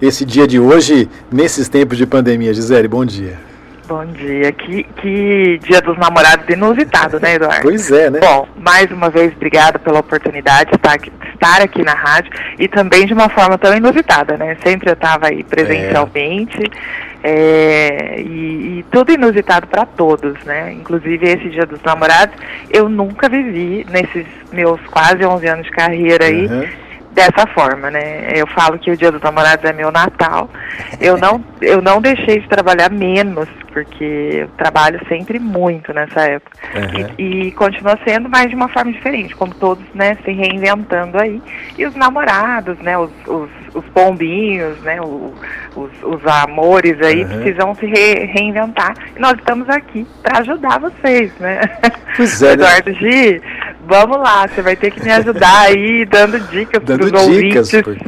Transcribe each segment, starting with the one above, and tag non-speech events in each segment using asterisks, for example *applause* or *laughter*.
esse dia de hoje nesses tempos de pandemia? Gisele, bom dia. Bom dia. Que, que dia dos namorados inusitado, né, Eduardo? Pois é, né? Bom, mais uma vez, obrigada pela oportunidade de estar aqui, estar aqui na rádio e também de uma forma tão inusitada, né? Sempre eu estava aí presencialmente é. É, e, e, tudo inusitado para todos, né? Inclusive esse dia dos namorados, eu nunca vivi nesses meus quase 11 anos de carreira aí. Uhum dessa forma, né? Eu falo que o Dia dos Namorados é meu Natal. Eu não, eu não deixei de trabalhar menos, porque eu trabalho sempre muito nessa época. Uhum. E, e, continua sendo, mas de uma forma diferente, como todos, né, se reinventando aí. E os namorados, né, os, os, os pombinhos, né, o, os, os amores aí uhum. precisam se re, reinventar. E nós estamos aqui para ajudar vocês, né? Pois é, *laughs* né? Eduardo né? G, vamos lá, você vai ter que me ajudar aí, dando dicas para os ouvintes. Porque,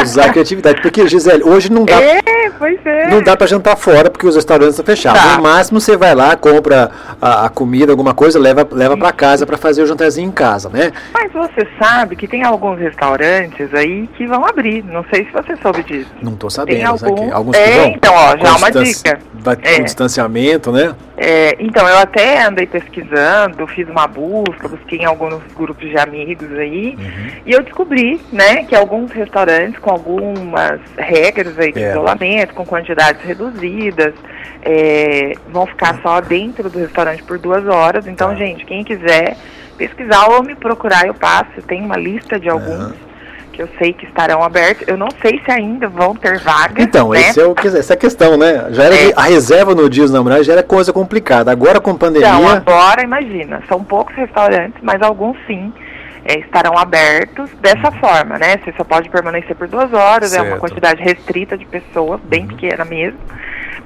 usar a criatividade. Porque, Gisele, hoje não dá. É, pois é. Não dá para jantar fora porque os restaurantes estão fechados. Tá. No máximo, você vai lá, compra a, a comida, alguma coisa, leva, leva para casa para fazer o jantarzinho em casa, né? Mas você sabe que tem alguns restaurantes aí que vão abrir. Não sei se você soube disso. Não estou sabendo. Tem algum... Alguns é, vão. Então, ó, já é uma dica. Vai ter é. um distanciamento, né? É, então, eu até andei pesquisando, fiz uma busca, busquei em alguns grupos de amigos aí, uhum. e eu descobri, né, que alguns restaurantes com algumas regras aí de é. isolamento, com quantidades reduzidas, é, vão ficar só dentro do restaurante por duas horas. Então, tá. gente, quem quiser pesquisar ou me procurar, eu passo. Tem uma lista de alguns. Que eu sei que estarão abertos. Eu não sei se ainda vão ter vagas. Então, né? esse é o, essa é a questão, né? Já era é. a reserva no dia dos namorados já era coisa complicada. Agora com pandemia. Então, agora imagina, são poucos restaurantes, mas alguns sim. É, estarão abertos dessa uhum. forma, né? Você só pode permanecer por duas horas, certo. é uma quantidade restrita de pessoas, bem uhum. pequena mesmo.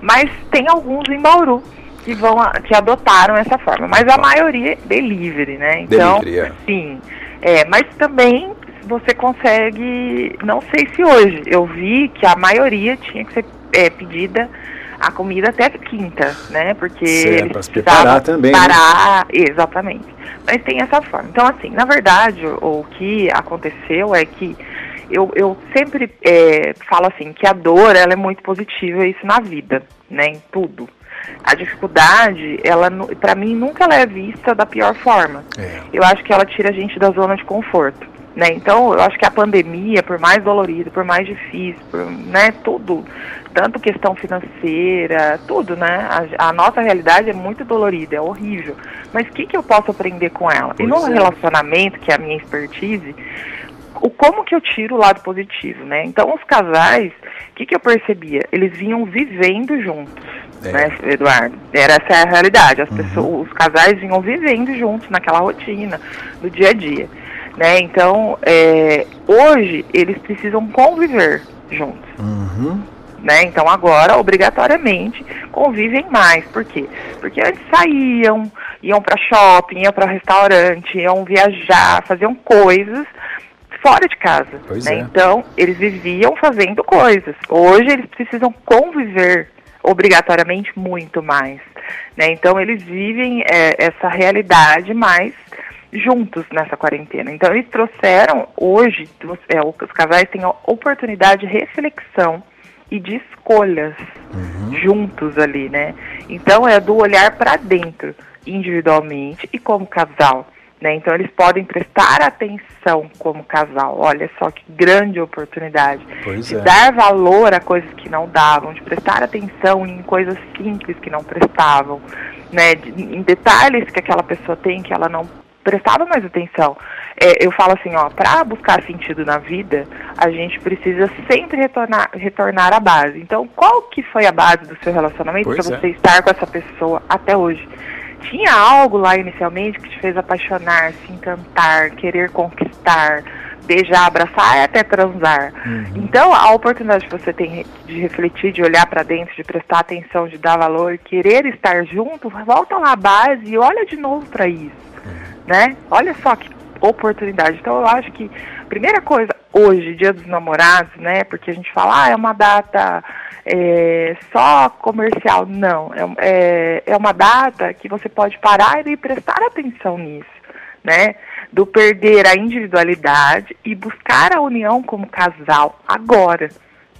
Mas tem alguns em Bauru que vão que adotaram essa forma, mas a maioria é delivery, né? Então, delivery, é. sim. É, mas também você consegue, não sei se hoje, eu vi que a maioria tinha que ser é, pedida a comida até quinta, né? Porque certo, eles preparar também. Né? Parar, né? exatamente. Mas tem essa forma. Então, assim, na verdade, o que aconteceu é que eu, eu sempre é, falo assim que a dor ela é muito positiva isso na vida, né? Em tudo. A dificuldade, ela para mim nunca ela é vista da pior forma. É. Eu acho que ela tira a gente da zona de conforto. Né? Então, eu acho que a pandemia, por mais dolorida, por mais difícil, por, né, tudo, tanto questão financeira, tudo, né? A, a nossa realidade é muito dolorida, é horrível. Mas o que, que eu posso aprender com ela? Pois e no é. relacionamento, que é a minha expertise, o como que eu tiro o lado positivo, né? Então, os casais, o que, que eu percebia? Eles vinham vivendo juntos. É. Né, Eduardo? Era essa a realidade. As uhum. pessoas, os casais vinham vivendo juntos naquela rotina, no dia a dia. Né? Então, é, hoje eles precisam conviver juntos. Uhum. Né? Então agora, obrigatoriamente, convivem mais. Por quê? Porque antes saíam, iam para shopping, iam para restaurante, iam viajar, faziam coisas fora de casa. Né? É. Então, eles viviam fazendo coisas. Hoje eles precisam conviver obrigatoriamente muito mais. Né? Então, eles vivem é, essa realidade mais juntos nessa quarentena. Então, eles trouxeram, hoje, é, os casais têm a oportunidade de reflexão e de escolhas uhum. juntos ali, né? Então, é do olhar para dentro, individualmente e como casal. Né? Então, eles podem prestar atenção como casal. Olha só que grande oportunidade pois de é. dar valor a coisas que não davam, de prestar atenção em coisas simples que não prestavam, né? Em detalhes que aquela pessoa tem que ela não prestava mais atenção. É, eu falo assim, ó, para buscar sentido na vida, a gente precisa sempre retornar, retornar à base. Então, qual que foi a base do seu relacionamento para você é. estar com essa pessoa até hoje? Tinha algo lá inicialmente que te fez apaixonar, se encantar, querer conquistar, beijar, abraçar e até transar. Uhum. Então, a oportunidade que você tem de refletir, de olhar para dentro, de prestar atenção, de dar valor, querer estar junto, volta lá à base e olha de novo para isso né? Olha só que oportunidade. Então eu acho que primeira coisa hoje, Dia dos Namorados, né? Porque a gente fala, ah, é uma data é, só comercial. Não, é, é, é uma data que você pode parar e prestar atenção nisso, né? Do perder a individualidade e buscar a união como casal agora.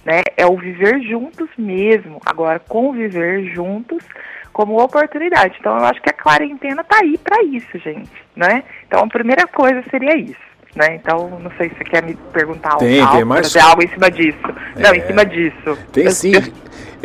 né? É o viver juntos mesmo. Agora, conviver juntos como oportunidade. Então, eu acho que a quarentena tá aí para isso, gente, né? Então, a primeira coisa seria isso. Né? Então, não sei se você quer me perguntar tem, algo, tem mais... algo em cima disso. É, não, em cima disso. Tem sim. É,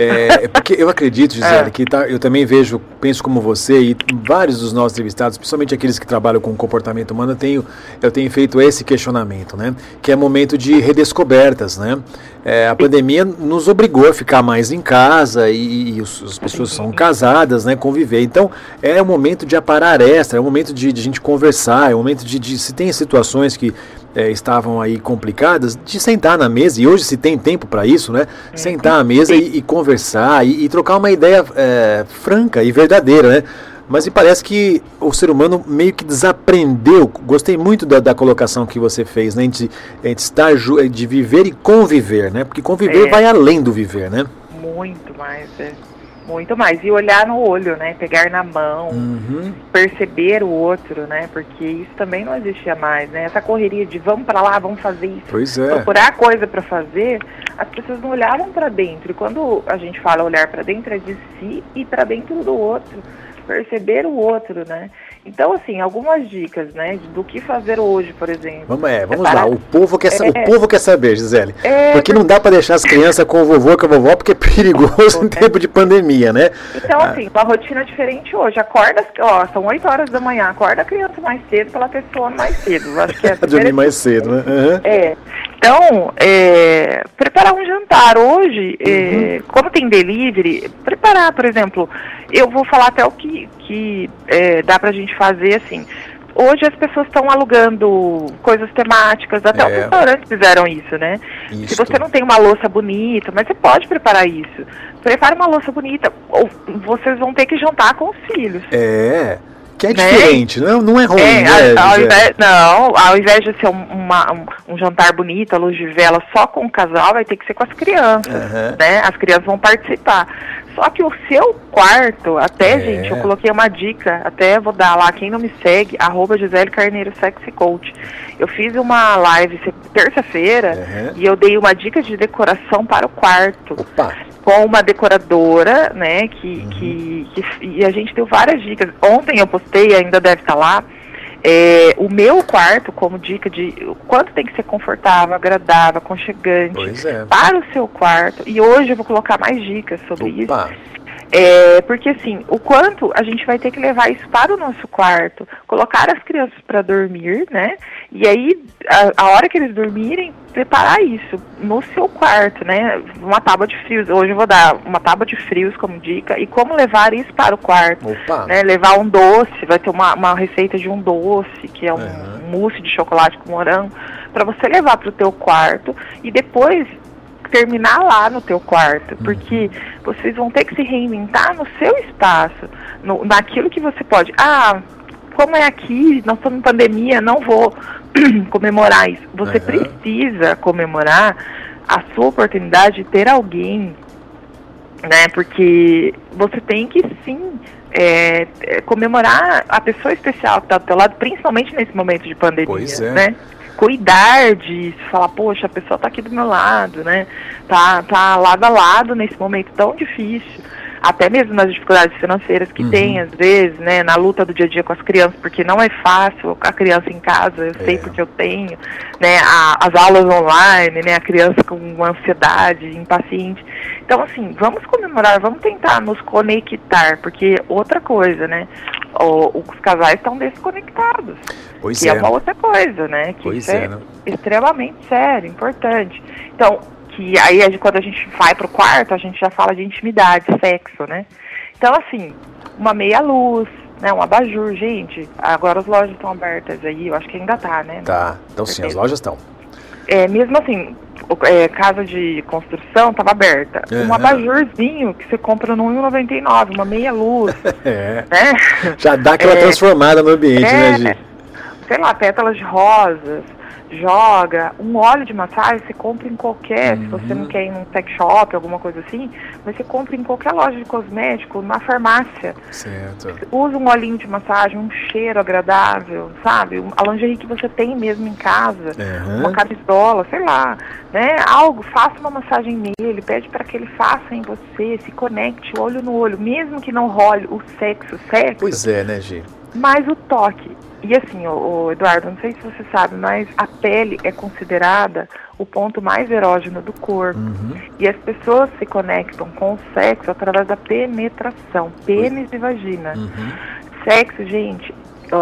é, porque eu acredito, Gisele, é. que tá, eu também vejo, penso como você e vários dos nossos entrevistados, principalmente aqueles que trabalham com comportamento humano, eu tenho, eu tenho feito esse questionamento, né? Que é momento de redescobertas, né? É, a pandemia nos obrigou a ficar mais em casa e, e os, as pessoas são casadas, né? Conviver. Então, é o momento de aparar extra, é o momento de, de a gente conversar, é o momento de, de se tem situações que é, estavam aí complicadas, de sentar na mesa, e hoje se tem tempo para isso, né? É. Sentar à mesa e, e conversar e, e, trocar uma ideia é, franca e verdadeira, né? Mas me parece que o ser humano meio que desaprendeu. Gostei muito da, da colocação que você fez, né? De, de estar de viver e conviver, né? Porque conviver é. vai além do viver, né? Muito mais, é. Muito mais. E olhar no olho, né? Pegar na mão, uhum. perceber o outro, né? Porque isso também não existia mais, né? Essa correria de vamos para lá, vamos fazer isso. Pois é. Procurar coisa para fazer, as pessoas não olhavam para dentro. E quando a gente fala olhar para dentro, é de si e para dentro do outro. Perceber o outro, né? Então, assim, algumas dicas, né, do que fazer hoje, por exemplo. Vamos, é, vamos lá, o povo quer, é, o povo quer saber, Gisele. É, porque não dá para deixar as crianças com o vovô com a vovó, porque é perigoso em tempo de pandemia, né? Então, ah. assim, uma rotina diferente hoje. Acorda, ó, são 8 horas da manhã, acorda a criança mais cedo para ela ter sono mais cedo. Acho que é *laughs* Dormir mais cedo, né? Uhum. É. Então, é, preparar um jantar hoje, é, uhum. como tem delivery, preparar, por exemplo, eu vou falar até o que, que é, dá pra gente fazer assim. Hoje as pessoas estão alugando coisas temáticas, até os é. restaurantes fizeram isso, né? Isso. Se você não tem uma louça bonita, mas você pode preparar isso. Prepara uma louça bonita, ou vocês vão ter que jantar com os filhos. É. Que é né? diferente, não, não é ruim, é, né? Ao invés, não, ao invés de ser uma, um, um, jantar bonito, a luz de vela só com o casal, vai ter que ser com as crianças, uhum. né? As crianças vão participar. Só que o seu quarto, até, é. gente, eu coloquei uma dica, até vou dar lá, quem não me segue, arroba Gisele Carneiro Sexy Coach. Eu fiz uma live terça-feira uhum. e eu dei uma dica de decoração para o quarto. Opa com uma decoradora, né, que, uhum. que, que, e a gente deu várias dicas. Ontem eu postei, ainda deve estar lá, é, o meu quarto como dica de quanto tem que ser confortável, agradável, aconchegante é. para o seu quarto. E hoje eu vou colocar mais dicas sobre Opa. isso. É, porque assim, o quanto a gente vai ter que levar isso para o nosso quarto, colocar as crianças para dormir, né? E aí, a, a, hora que eles dormirem, preparar isso no seu quarto, né? Uma tábua de frios. Hoje eu vou dar uma tábua de frios como dica e como levar isso para o quarto. Opa. Né? Levar um doce, vai ter uma, uma receita de um doce, que é um uhum. mousse de chocolate com morango, para você levar para o teu quarto e depois terminar lá no teu quarto, uhum. porque vocês vão ter que se reinventar no seu espaço, no, naquilo que você pode. Ah, como é aqui, nós estamos em pandemia, não vou *clears throat* comemorar isso. Você uhum. precisa comemorar a sua oportunidade de ter alguém, né? Porque você tem que sim é, é, comemorar a pessoa especial que está do teu lado, principalmente nesse momento de pandemia, pois é. né? Cuidar disso, falar, poxa, a pessoa está aqui do meu lado, né? Tá, tá lado a lado nesse momento tão difícil. Até mesmo nas dificuldades financeiras que uhum. tem, às vezes, né? Na luta do dia a dia com as crianças, porque não é fácil a criança em casa, eu é. sei porque eu tenho, né? A, as aulas online, né? A criança com ansiedade, impaciente. Então, assim, vamos comemorar, vamos tentar nos conectar, porque outra coisa, né? O, os casais estão desconectados. Pois que é. é uma outra coisa, né? Que pois isso é, é né? extremamente sério, importante. Então, que aí quando a gente vai pro quarto, a gente já fala de intimidade, sexo, né? Então, assim, uma meia luz, né? Um abajur, gente. Agora as lojas estão abertas aí, eu acho que ainda tá, né? Tá, então sim, as lojas estão. É, mesmo assim, é, casa de construção estava aberta. Uhum. Um abajurzinho que você compra no 1,99, uma meia luz. *laughs* é. Né? Já dá aquela é, transformada no ambiente, né, é, Gi? Sei lá, pétalas de rosas, joga. Um óleo de massagem você compra em qualquer, uhum. se você não uhum. quer ir num sex shop, alguma coisa assim, mas você compra em qualquer loja de cosmético, na farmácia. Certo. Usa um olhinho de massagem, um cheiro agradável, sabe? A lingerie que você tem mesmo em casa, uhum. uma camisola, sei lá, né? Algo, faça uma massagem nele, pede para que ele faça em você, se conecte olho no olho, mesmo que não role o sexo, sexo. Pois é, né, Gi? Mas o toque. E assim, o, o, Eduardo, não sei se você sabe, mas a pele é considerada o ponto mais erógeno do corpo. Uhum. E as pessoas se conectam com o sexo através da penetração, pênis e vagina. Uhum. Sexo, gente,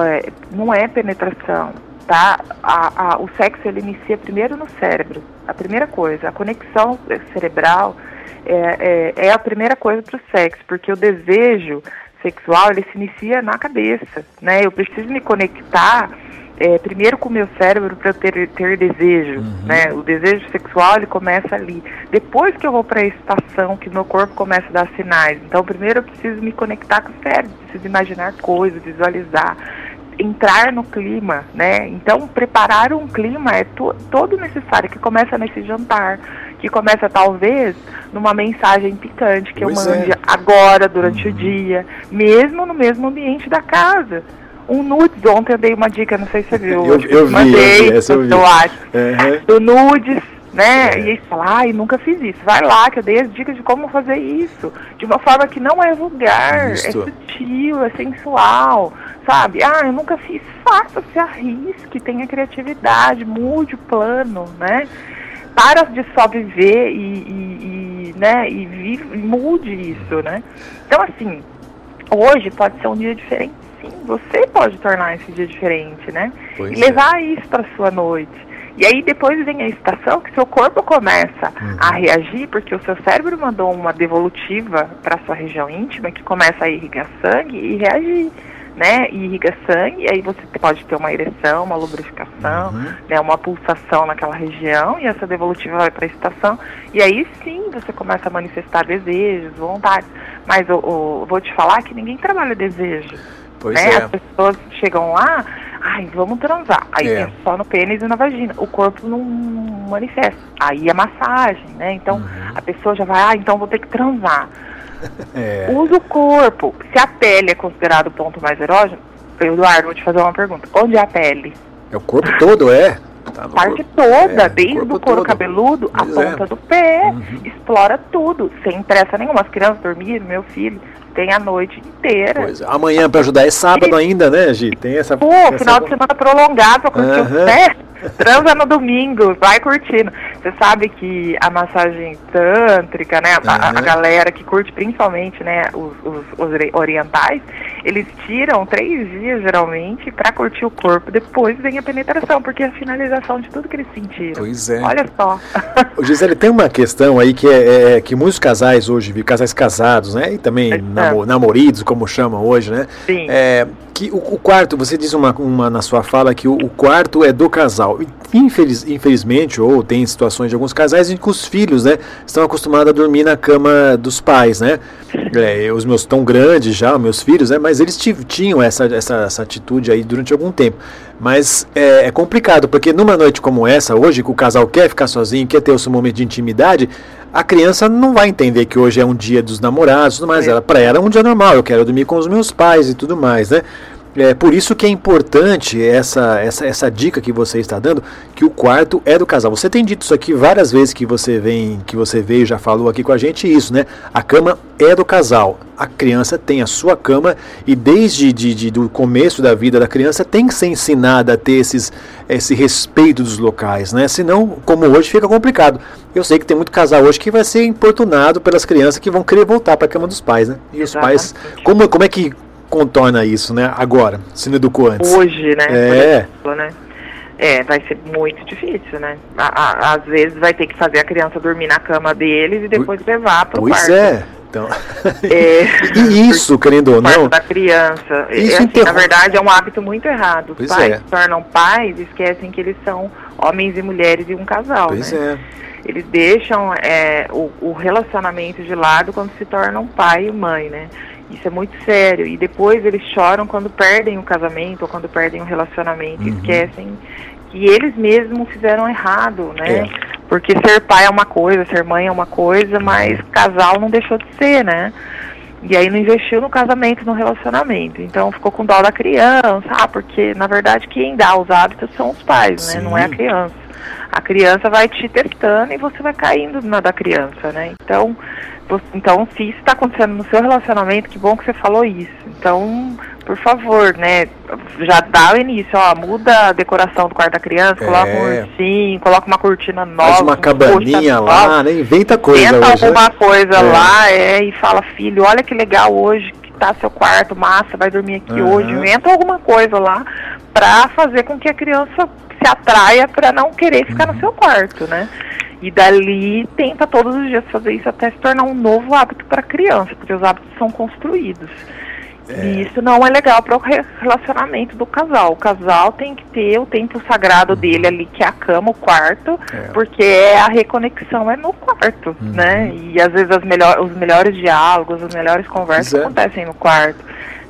é, não é penetração, tá? A, a, o sexo ele inicia primeiro no cérebro. A primeira coisa, a conexão cerebral é, é, é a primeira coisa para o sexo, porque o desejo sexual ele se inicia na cabeça, né? Eu preciso me conectar é, primeiro com o meu cérebro para ter, ter desejo, uhum. né? O desejo sexual ele começa ali. Depois que eu vou para a estação, que meu corpo começa a dar sinais. Então, primeiro eu preciso me conectar com o cérebro, preciso imaginar coisas, visualizar, entrar no clima, né? Então, preparar um clima é to todo necessário que começa nesse jantar, que começa talvez numa mensagem picante que pois eu mande é. agora, durante uhum. o dia, mesmo no mesmo ambiente da casa. Um nudes, ontem eu dei uma dica, não sei se você viu. *laughs* eu, eu, mandei, vi, eu, vi. eu acho. Uhum. Do nudes, né? É. E aí fala, ai, nunca fiz isso. Vai lá, que eu dei as dicas de como fazer isso. De uma forma que não é vulgar, é sutil, é sensual, sabe? Ah, eu nunca fiz. Faça, se arrisque, tenha criatividade, mude o plano, né? Para de só viver e, e, e né, e vive, mude isso, né? Então, assim, hoje pode ser um dia diferente, sim. Você pode tornar esse dia diferente, né? Pois e levar é. isso para sua noite. E aí depois vem a estação que seu corpo começa uhum. a reagir, porque o seu cérebro mandou uma devolutiva para sua região íntima que começa a irrigar sangue e reagir né, e irriga sangue, e aí você pode ter uma ereção, uma lubrificação, uhum. né, uma pulsação naquela região, e essa devolutiva vai para a estação, e aí sim você começa a manifestar desejos, vontades. Mas eu, eu vou te falar que ninguém trabalha desejo. Pois né? é. As pessoas chegam lá, ai, vamos transar. Aí é. é só no pênis e na vagina. O corpo não manifesta. Aí é massagem, né? Então uhum. a pessoa já vai, ah, então vou ter que transar. É. Usa o corpo. Se a pele é considerado o ponto mais erógeno, Eduardo, vou te fazer uma pergunta. Onde é a pele? É o corpo todo, é? Tá a parte corpo. toda, é, desde o couro todo. cabeludo, a é. ponta do pé. Uhum. Explora tudo, sem pressa nenhuma. As crianças dormiram, meu filho, tem a noite inteira. Pois é. Amanhã, para ajudar, é sábado e... ainda, né, Gi? Tem essa. Pô, essa... final de semana prolongado pra curtir uhum. o pé. Transa no domingo, vai curtindo. Você sabe que a massagem tântrica, né? Uhum. A, a, galera que curte principalmente, né, os, os, os, orientais, eles tiram três dias geralmente para curtir o corpo. Depois vem a penetração, porque é a finalização de tudo que eles sentiram. Pois é. Olha só. Gisele, tem uma questão aí que é, é que muitos casais hoje, casais casados, né? E também é. namoridos, como chamam hoje, né? Sim. É, que o, o, quarto, você diz uma, uma na sua fala que o, o, quarto é do casal. Infeliz, infelizmente, ou tem situações de alguns casais em que os filhos, né, estão acostumados a dormir na cama dos pais, né? É, os meus tão grandes já, meus filhos, né? Mas eles tinham essa, essa, essa atitude aí durante algum tempo. Mas é, é, complicado, porque numa noite como essa, hoje, que o casal quer ficar sozinho, quer ter o seu momento de intimidade, a criança não vai entender que hoje é um dia dos namorados, mas é. ela, para ela é um dia normal, eu quero dormir com os meus pais e tudo mais, né? É por isso que é importante essa, essa, essa dica que você está dando, que o quarto é do casal. Você tem dito isso aqui várias vezes que você vem, que você veio, já falou aqui com a gente isso, né? A cama é do casal. A criança tem a sua cama e desde de, de, do começo da vida da criança tem que ser ensinada a ter esses, esse respeito dos locais, né? Senão, como hoje, fica complicado. Eu sei que tem muito casal hoje que vai ser importunado pelas crianças que vão querer voltar para a cama dos pais, né? E Exatamente. os pais, como, como é que contorna isso, né? Agora, se não educou antes. Hoje, né? É. Exemplo, né? É, vai ser muito difícil, né? às vezes vai ter que fazer a criança dormir na cama deles e depois levar para o quarto. Pois é. Então, *laughs* é, e isso, querendo ou não, da criança, isso é, assim, na verdade é um hábito muito errado. Os pois pais é. se tornam pais, esquecem que eles são homens e mulheres e um casal, pois né? É. Eles deixam é, o, o relacionamento de lado quando se tornam pai e mãe, né? Isso é muito sério. E depois eles choram quando perdem o casamento ou quando perdem o relacionamento. Uhum. Esquecem que eles mesmos fizeram errado, né? É. Porque ser pai é uma coisa, ser mãe é uma coisa, mas casal não deixou de ser, né? E aí não investiu no casamento, no relacionamento. Então ficou com dó da criança, ah, porque na verdade quem dá os hábitos são os pais, Sim. né? Não é a criança. A criança vai te testando e você vai caindo na da criança, né? Então, então se isso está acontecendo no seu relacionamento, que bom que você falou isso. Então, por favor, né? Já dá o início, ó, muda a decoração do quarto da criança, é. coloca um ursinho, coloca uma cortina nova. Faz uma cabaninha lá, nova, né? Inventa coisa Inventa hoje, alguma né? coisa é. lá, é, e fala, filho, olha que legal hoje que tá seu quarto, massa, vai dormir aqui uhum. hoje. Inventa alguma coisa lá pra fazer com que a criança se atraia para não querer ficar uhum. no seu quarto, né? E dali tenta todos os dias fazer isso até se tornar um novo hábito para a criança, porque os hábitos são construídos. É. E isso não é legal para o relacionamento do casal. O casal tem que ter o tempo sagrado uhum. dele ali, que é a cama, o quarto, é. porque é a reconexão é no quarto, uhum. né? E às vezes melhor, os melhores diálogos, as melhores conversas Exato. acontecem no quarto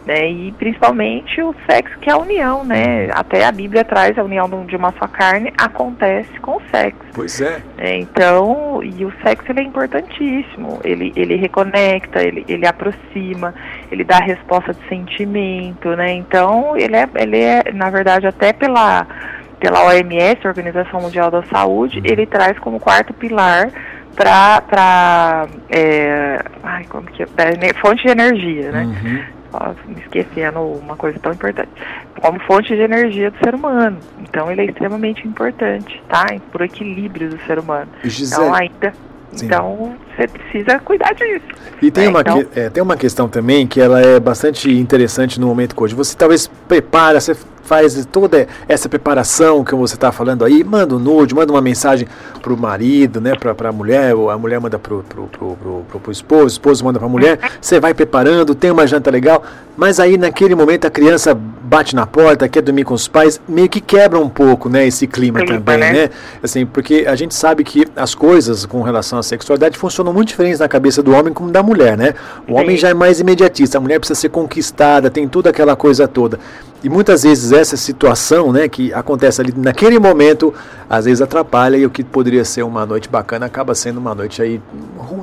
né? E principalmente o sexo que é a união, né? Até a Bíblia traz a união de uma só carne acontece com o sexo. Pois é. é então, e o sexo ele é importantíssimo. Ele ele reconecta, ele ele aproxima, ele dá resposta de sentimento, né? Então, ele é ele é na verdade até pela pela OMS, Organização Mundial da Saúde, uhum. ele traz como quarto pilar para é, ai, como que é? fonte de energia, né? Uhum esquecendo uma coisa tão importante, como fonte de energia do ser humano. Então ele é extremamente importante, tá? Por equilíbrio do ser humano. Gisele, então ainda Sim. Então, você precisa cuidar disso. E tem, né? uma, então... que, é, tem uma questão também que ela é bastante interessante no momento hoje. Você talvez prepara, você faz toda essa preparação que você está falando aí, manda um nude, manda uma mensagem para o marido, né, para a mulher, ou a mulher manda para o pro, pro, pro, pro, esposo, o esposo manda para a mulher, você vai preparando, tem uma janta legal, mas aí naquele momento a criança bate na porta, quer dormir com os pais, meio que quebra um pouco, né, esse clima, clima também, né? né? Assim, porque a gente sabe que as coisas com relação à sexualidade funcionam muito diferentes na cabeça do homem como da mulher, né? O Sim. homem já é mais imediatista, a mulher precisa ser conquistada, tem toda aquela coisa toda. E muitas vezes essa situação, né, que acontece ali naquele momento, às vezes atrapalha e o que poderia ser uma noite bacana acaba sendo uma noite aí,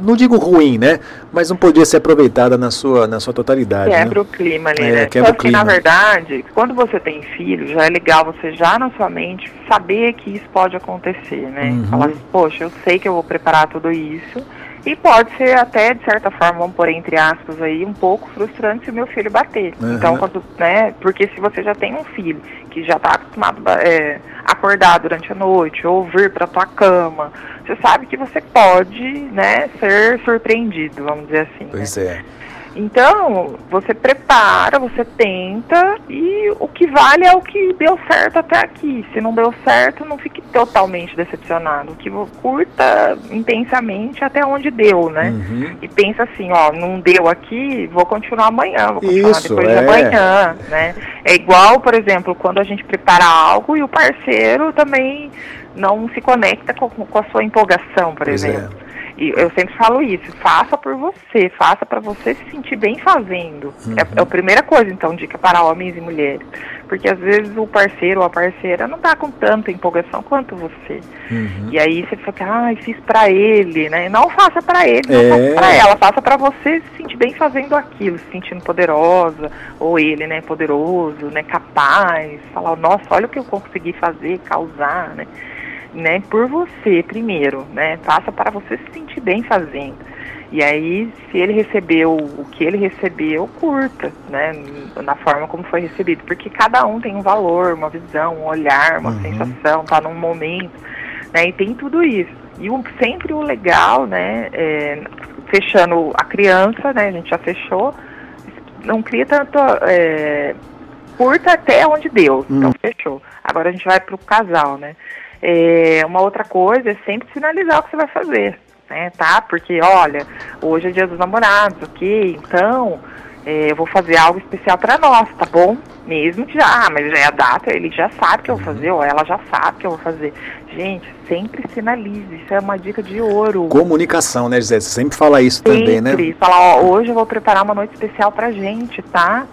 não digo ruim, né, mas não poderia ser aproveitada na sua, na sua totalidade. Quebra né? o clima ali, é, né? Quebra Só que, clima. na verdade, quando você tem filho, já é legal você já na sua mente saber que isso pode acontecer, né? Uhum. Falar, poxa, eu sei que eu vou preparar tudo isso, e pode ser até, de certa forma, vamos pôr entre aspas aí, um pouco frustrante se o meu filho bater. Uhum. Então, quando, né, porque se você já tem um filho que já está acostumado a é, acordar durante a noite ou vir para tua cama, você sabe que você pode, né, ser surpreendido, vamos dizer assim. Pois né? é. Então, você prepara, você tenta e o que vale é o que deu certo até aqui. Se não deu certo, não fique totalmente decepcionado. Que curta intensamente até onde deu, né? Uhum. E pensa assim, ó, não deu aqui, vou continuar amanhã, vou continuar Isso, depois é. de amanhã, né? É igual, por exemplo, quando a gente prepara algo e o parceiro também não se conecta com, com a sua empolgação, por pois é. exemplo. É. E eu sempre falo isso, faça por você, faça para você se sentir bem fazendo. Uhum. É, é, a primeira coisa, então, dica para homens e mulheres. Porque às vezes o parceiro ou a parceira não tá com tanta empolgação quanto você. Uhum. E aí você fica, ah, fiz para ele, né? Não faça para ele, não é. faça para ela, faça para você se sentir bem fazendo aquilo, se sentindo poderosa, ou ele, né, poderoso, né, capaz, falar, nossa, olha o que eu consegui fazer, causar, né? Né, por você primeiro, né? Faça para você se sentir bem fazendo. E aí, se ele recebeu o que ele recebeu, curta, né? Na forma como foi recebido. Porque cada um tem um valor, uma visão, um olhar, uma uhum. sensação, tá num momento, né? E tem tudo isso. E o, sempre o legal, né? É, fechando a criança, né? A gente já fechou. Não cria tanto. É, curta até onde deu. Então, uhum. fechou. Agora a gente vai para o casal, né? É, uma outra coisa é sempre sinalizar o que você vai fazer, né, tá? Porque, olha, hoje é dia dos namorados, ok? Então, é, eu vou fazer algo especial para nós, tá bom? Mesmo que já, ah, mas já é a data, ele já sabe que eu vou fazer, ou ela já sabe que eu vou fazer. Gente, sempre sinalize, isso é uma dica de ouro. Comunicação, né, Gisele? Você sempre fala isso sempre, também, né? Sempre, falar, ó, hoje eu vou preparar uma noite especial pra gente, tá?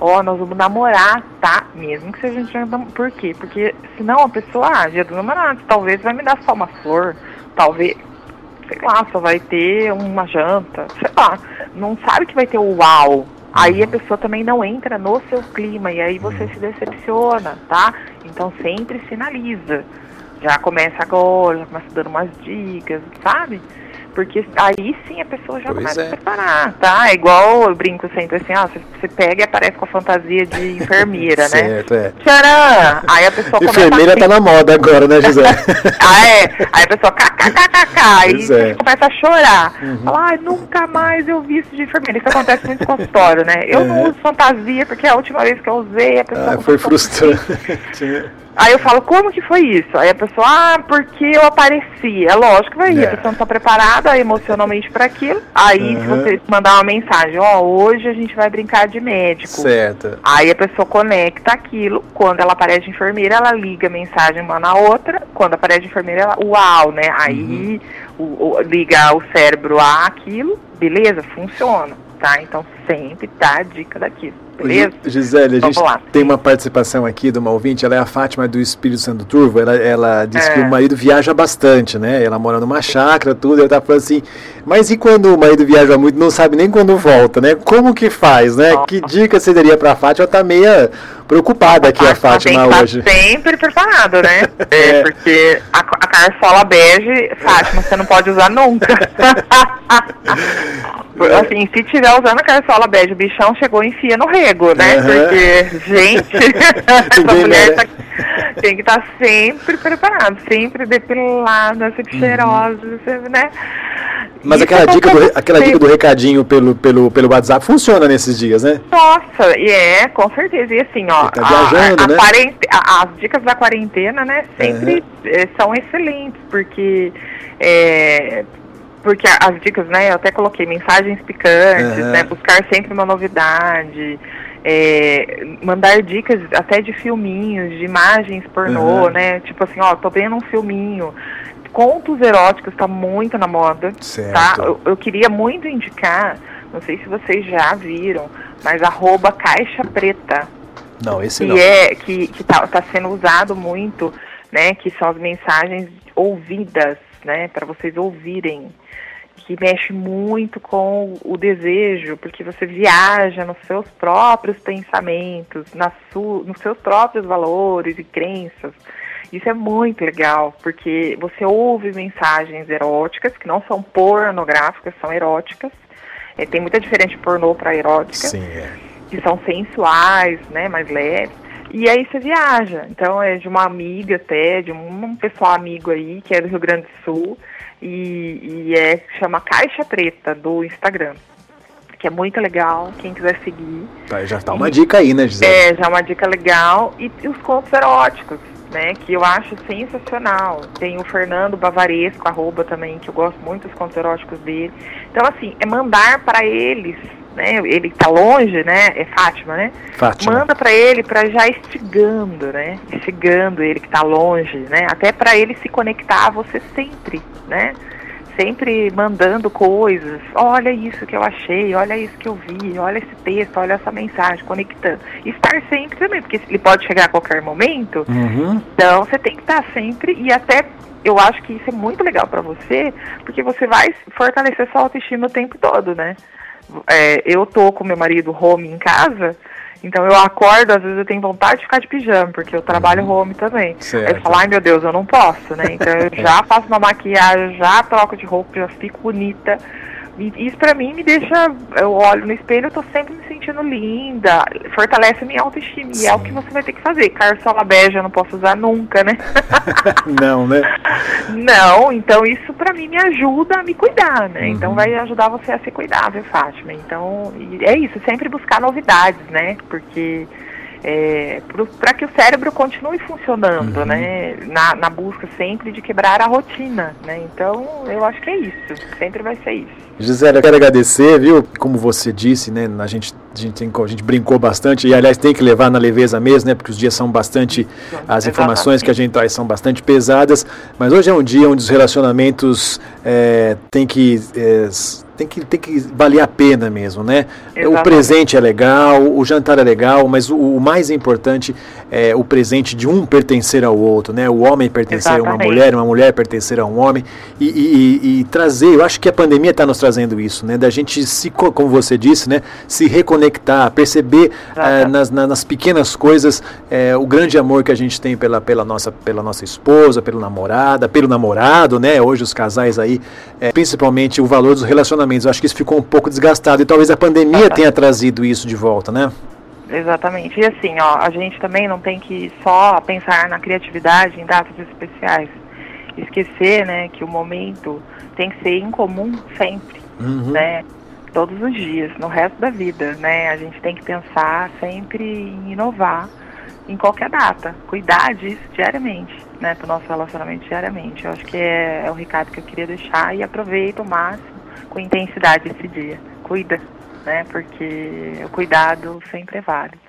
Ó, oh, nós vamos namorar, tá? Mesmo que seja dia do Por quê? Porque senão a pessoa, ah, dia do namorado, talvez vai me dar só uma flor, talvez, sei lá, só vai ter uma janta, sei lá. Não sabe que vai ter o uau. Aí a pessoa também não entra no seu clima e aí você se decepciona, tá? Então sempre sinaliza. Já começa agora, já começa dando umas dicas, sabe? Porque aí sim a pessoa já pois começa é. a preparar, tá? É igual eu brinco sempre assim, ó, você pega e aparece com a fantasia de *laughs* enfermeira, né? certo, é. Tcharam! Aí a pessoa começa Enfermeira a... tá na moda agora, né, José? *laughs* ah, é. Aí a pessoa kkkk, aí é. começa a chorar. Uhum. Fala, ai, nunca mais eu vi isso de enfermeira. Isso acontece muito no consultório, né? Eu não uso fantasia porque a última vez que eu usei a pessoa... Ah, foi frustrante. *laughs* Aí eu falo, como que foi isso? Aí a pessoa, ah, porque eu apareci. É lógico que vai ir, é. a pessoa não está preparada emocionalmente para aquilo. Aí uhum. se você mandar uma mensagem, ó, oh, hoje a gente vai brincar de médico. Certo. Aí a pessoa conecta aquilo, quando ela aparece de enfermeira, ela liga a mensagem uma na outra, quando aparece de enfermeira, ela, uau, né? Aí uhum. o, o, liga o cérebro a aquilo, beleza, funciona, tá? Então sempre tá a dica daquilo. Beleza? Gisele, a gente tem uma participação aqui de uma ouvinte, ela é a Fátima do Espírito Santo Turvo, ela, ela diz é. que o marido viaja bastante, né? Ela mora numa chácara, tudo, ela tá falando assim, mas e quando o marido viaja muito, não sabe nem quando volta, né? Como que faz, né? Que dica você daria pra Fátima? Ela tá meia preocupada aqui, a Fátima, tem hoje. sempre preparado, né? *laughs* É, é. porque a, a carçola bege, Fátima, você não pode usar nunca. *laughs* assim, se tiver usando a carçola bege, o bichão chegou e enfia no rego, né? Uhum. Porque, gente, *laughs* *laughs* essa mulher tá, tem que estar tá sempre preparado, sempre depilada, sempre uhum. cheirosa, né? Mas aquela dica, do, aquela dica do recadinho pelo, pelo, pelo WhatsApp funciona nesses dias, né? Nossa, e é, com certeza. E assim, ó, tá viajando, a, a né? as dicas da quarentena, né, sempre uhum. são excelentes, porque é, porque as dicas, né, eu até coloquei mensagens picantes, uhum. né, buscar sempre uma novidade, é, mandar dicas até de filminhos, de imagens pornô, uhum. né, tipo assim, ó, tô vendo um filminho, contos eróticos está muito na moda, tá? certo. tá? Eu, eu, queria muito indicar, não sei se vocês já viram, mas arroba caixa preta. Não, esse que não. É, que que tá, tá sendo usado muito, né? Que são as mensagens ouvidas, né? Para vocês ouvirem que mexe muito com o desejo, porque você viaja nos seus próprios pensamentos, na su, nos seus próprios valores e crenças. Isso é muito legal, porque você ouve mensagens eróticas, que não são pornográficas, são eróticas. É, tem muita diferença de pornô para erótica. Sim, é. Que são sensuais, né, mais leves. E aí você viaja. Então é de uma amiga até, de um, um pessoal amigo aí, que é do Rio Grande do Sul e, e é chama Caixa Preta do Instagram que é muito legal, quem quiser seguir. Tá, já tá uma e, dica aí, né, Gisele? É, já uma dica legal. E, e, os contos eróticos, né, que eu acho sensacional. Tem o Fernando Bavaresco, arroba também, que eu gosto muito dos contos eróticos dele. Então, assim, é mandar para eles, né, ele tá longe, né, é Fátima, né? Fátima. Manda para ele para já instigando, né, instigando ele que tá longe, né, até para ele se conectar a você sempre, né? sempre mandando coisas. Olha isso que eu achei, olha isso que eu vi, olha esse texto, olha essa mensagem, conectando. E estar sempre também, porque ele pode chegar a qualquer momento. Uhum. Então você tem que estar sempre e até eu acho que isso é muito legal para você, porque você vai fortalecer sua autoestima o tempo todo, né? É, eu tô com meu marido home em casa, então eu acordo, às vezes eu tenho vontade de ficar de pijama, porque eu trabalho uhum. home também. Certo. Aí eu falo, ai meu Deus, eu não posso, né? Então eu *laughs* já faço uma maquiagem, já troco de roupa, já fico bonita. E isso pra mim me deixa, eu olho no espelho, eu tô sempre me sentindo linda, fortalece a minha autoestima. Sim. E é o que você vai ter que fazer. Carçola bege eu não posso usar nunca, né? *laughs* não, né? Não, então isso pra mim me ajuda a me cuidar, né? Uhum. Então vai ajudar você a se cuidar, viu, Fátima? Então, é isso, sempre buscar novidades, né? Porque é, para que o cérebro continue funcionando, uhum. né? Na, na, busca sempre de quebrar a rotina, né? Então, eu acho que é isso. Sempre vai ser isso. Gisele, eu quero agradecer, viu? Como você disse, né? A gente, a gente, tem, a gente brincou bastante e, aliás, tem que levar na leveza mesmo, né? Porque os dias são bastante. As informações que a gente traz são bastante pesadas. Mas hoje é um dia onde os relacionamentos é, têm que. É, tem que, tem que valer a pena mesmo, né? Exatamente. O presente é legal, o jantar é legal, mas o, o, mais importante é o presente de um pertencer ao outro, né? O homem pertencer Exatamente. a uma mulher, uma mulher pertencer a um homem e, e, e trazer, eu acho que a pandemia está nos trazendo isso, né? Da gente se, como você disse, né? Se reconectar, perceber é, nas, nas pequenas coisas é, o grande amor que a gente tem pela, pela, nossa, pela nossa esposa, pela namorada, pelo namorado, né? Hoje os casais aí, é, principalmente o valor dos relacionamentos, eu acho que isso ficou um pouco desgastado e talvez a pandemia tenha trazido isso de volta, né? Exatamente. E assim, ó, a gente também não tem que só pensar na criatividade em datas especiais. Esquecer, né, que o momento tem que ser incomum sempre, uhum. né? Todos os dias, no resto da vida, né? A gente tem que pensar sempre em inovar em qualquer data, cuidar disso diariamente, né, para o nosso relacionamento diariamente. Eu acho que é, é o recado que eu queria deixar e aproveita o máximo com intensidade esse dia. Cuida, né, porque o cuidado sempre é válido.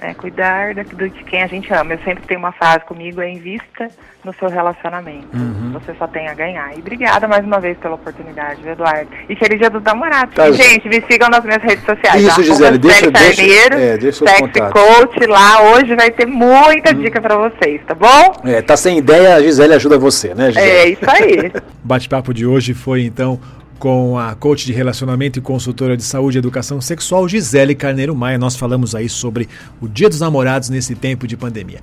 É, cuidar do, do, de quem a gente ama. Eu sempre tenho uma frase comigo, é invista no seu relacionamento. Uhum. Você só tem a ganhar. E obrigada mais uma vez pela oportunidade, Eduardo. E feliz dia do namorado. Tá, gente, me sigam nas minhas redes sociais. Isso? Gisele, deixa, deixa, é, deixa Sexy Coach lá. Hoje vai ter muita hum. dica para vocês, tá bom? É, tá sem ideia, a Gisele ajuda você, né, Gisele? É, isso aí. *laughs* Bate-papo de hoje foi, então, com a coach de relacionamento e consultora de saúde e educação sexual Gisele Carneiro Maia. Nós falamos aí sobre o Dia dos Namorados nesse tempo de pandemia.